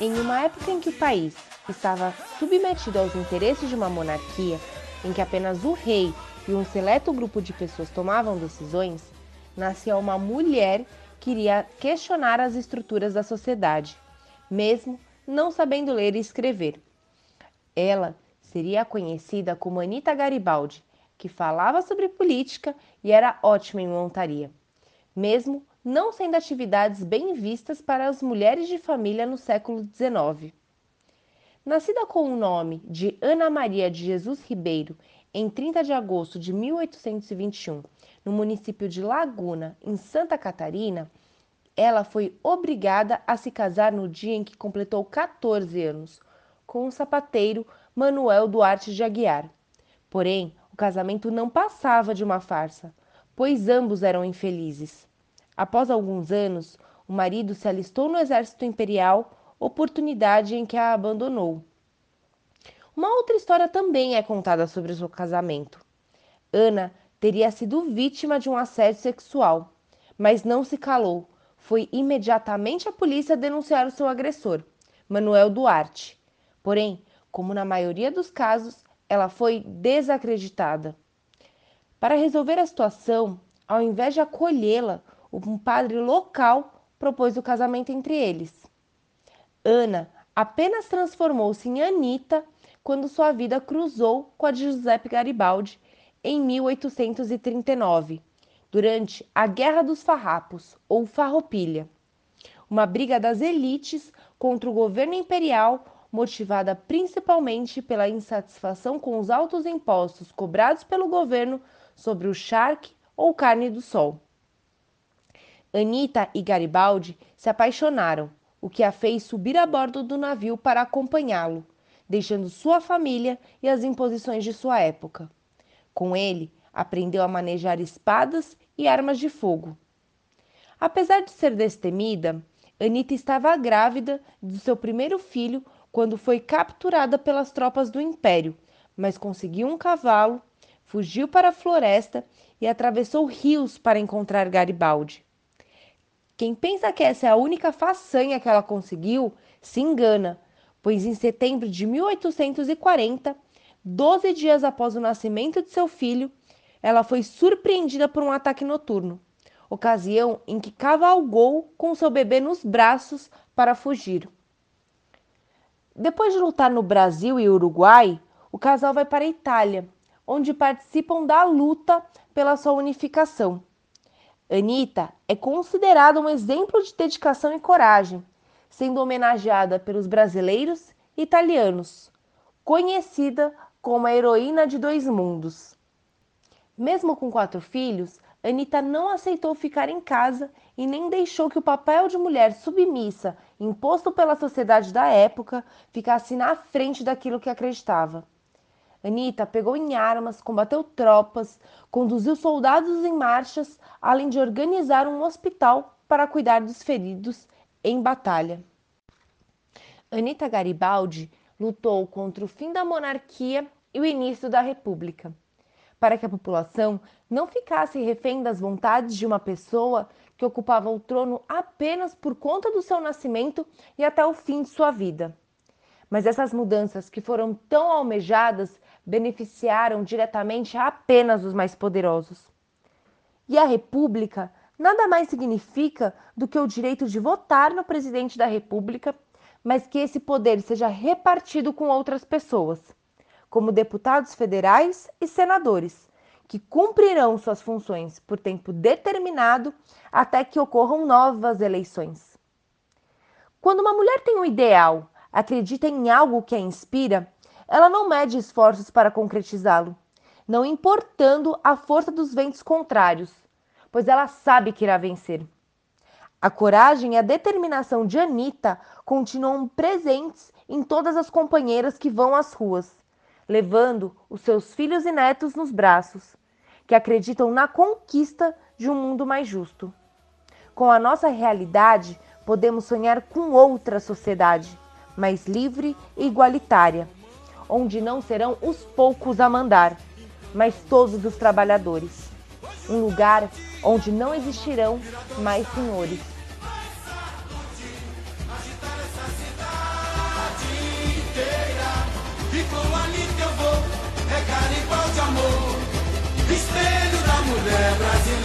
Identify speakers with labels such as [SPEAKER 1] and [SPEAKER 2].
[SPEAKER 1] Em uma época em que o país estava submetido aos interesses de uma monarquia, em que apenas o rei e um seleto grupo de pessoas tomavam decisões, nascia uma mulher que iria questionar as estruturas da sociedade, mesmo não sabendo ler e escrever. Ela seria conhecida como Anita Garibaldi, que falava sobre política e era ótima em montaria, mesmo não sendo atividades bem vistas para as mulheres de família no século XIX. Nascida com o nome de Ana Maria de Jesus Ribeiro em 30 de agosto de 1821, no município de Laguna, em Santa Catarina, ela foi obrigada a se casar no dia em que completou 14 anos, com o sapateiro Manuel Duarte de Aguiar. Porém, o casamento não passava de uma farsa, pois ambos eram infelizes. Após alguns anos, o marido se alistou no exército imperial, oportunidade em que a abandonou. Uma outra história também é contada sobre o seu casamento. Ana teria sido vítima de um assédio sexual, mas não se calou. Foi imediatamente à polícia denunciar o seu agressor, Manuel Duarte. Porém, como na maioria dos casos, ela foi desacreditada. Para resolver a situação, ao invés de acolhê-la, um padre local propôs o casamento entre eles. Ana apenas transformou-se em Anita quando sua vida cruzou com a de Giuseppe Garibaldi em 1839, durante a Guerra dos Farrapos, ou Farroupilha, uma briga das elites contra o governo imperial motivada principalmente pela insatisfação com os altos impostos cobrados pelo governo sobre o charque ou carne do sol. Anita e Garibaldi se apaixonaram, o que a fez subir a bordo do navio para acompanhá-lo, deixando sua família e as imposições de sua época. Com ele, aprendeu a manejar espadas e armas de fogo. Apesar de ser destemida, Anita estava grávida do seu primeiro filho quando foi capturada pelas tropas do Império, mas conseguiu um cavalo, fugiu para a floresta e atravessou rios para encontrar Garibaldi. Quem pensa que essa é a única façanha que ela conseguiu, se engana, pois em setembro de 1840, 12 dias após o nascimento de seu filho, ela foi surpreendida por um ataque noturno, ocasião em que cavalgou com seu bebê nos braços para fugir. Depois de lutar no Brasil e Uruguai, o casal vai para a Itália, onde participam da luta pela sua unificação. Anitta é considerada um exemplo de dedicação e coragem, sendo homenageada pelos brasileiros e italianos, conhecida como a heroína de dois mundos. Mesmo com quatro filhos, Anitta não aceitou ficar em casa e nem deixou que o papel de mulher submissa, imposto pela sociedade da época, ficasse na frente daquilo que acreditava. Anitta pegou em armas, combateu tropas, conduziu soldados em marchas, além de organizar um hospital para cuidar dos feridos em batalha. Anitta Garibaldi lutou contra o fim da monarquia e o início da república, para que a população não ficasse refém das vontades de uma pessoa que ocupava o trono apenas por conta do seu nascimento e até o fim de sua vida. Mas essas mudanças que foram tão almejadas beneficiaram diretamente apenas os mais poderosos. E a República nada mais significa do que o direito de votar no presidente da República, mas que esse poder seja repartido com outras pessoas, como deputados federais e senadores, que cumprirão suas funções por tempo determinado até que ocorram novas eleições. Quando uma mulher tem um ideal, acredita em algo que a inspira, ela não mede esforços para concretizá-lo, não importando a força dos ventos contrários, pois ela sabe que irá vencer. A coragem e a determinação de Anita continuam presentes em todas as companheiras que vão às ruas, levando os seus filhos e netos nos braços, que acreditam na conquista de um mundo mais justo. Com a nossa realidade, podemos sonhar com outra sociedade, mas livre e igualitária, onde não serão os poucos a mandar, mas todos os trabalhadores. Um lugar onde não existirão mais senhores. Espelho da mulher brasileira.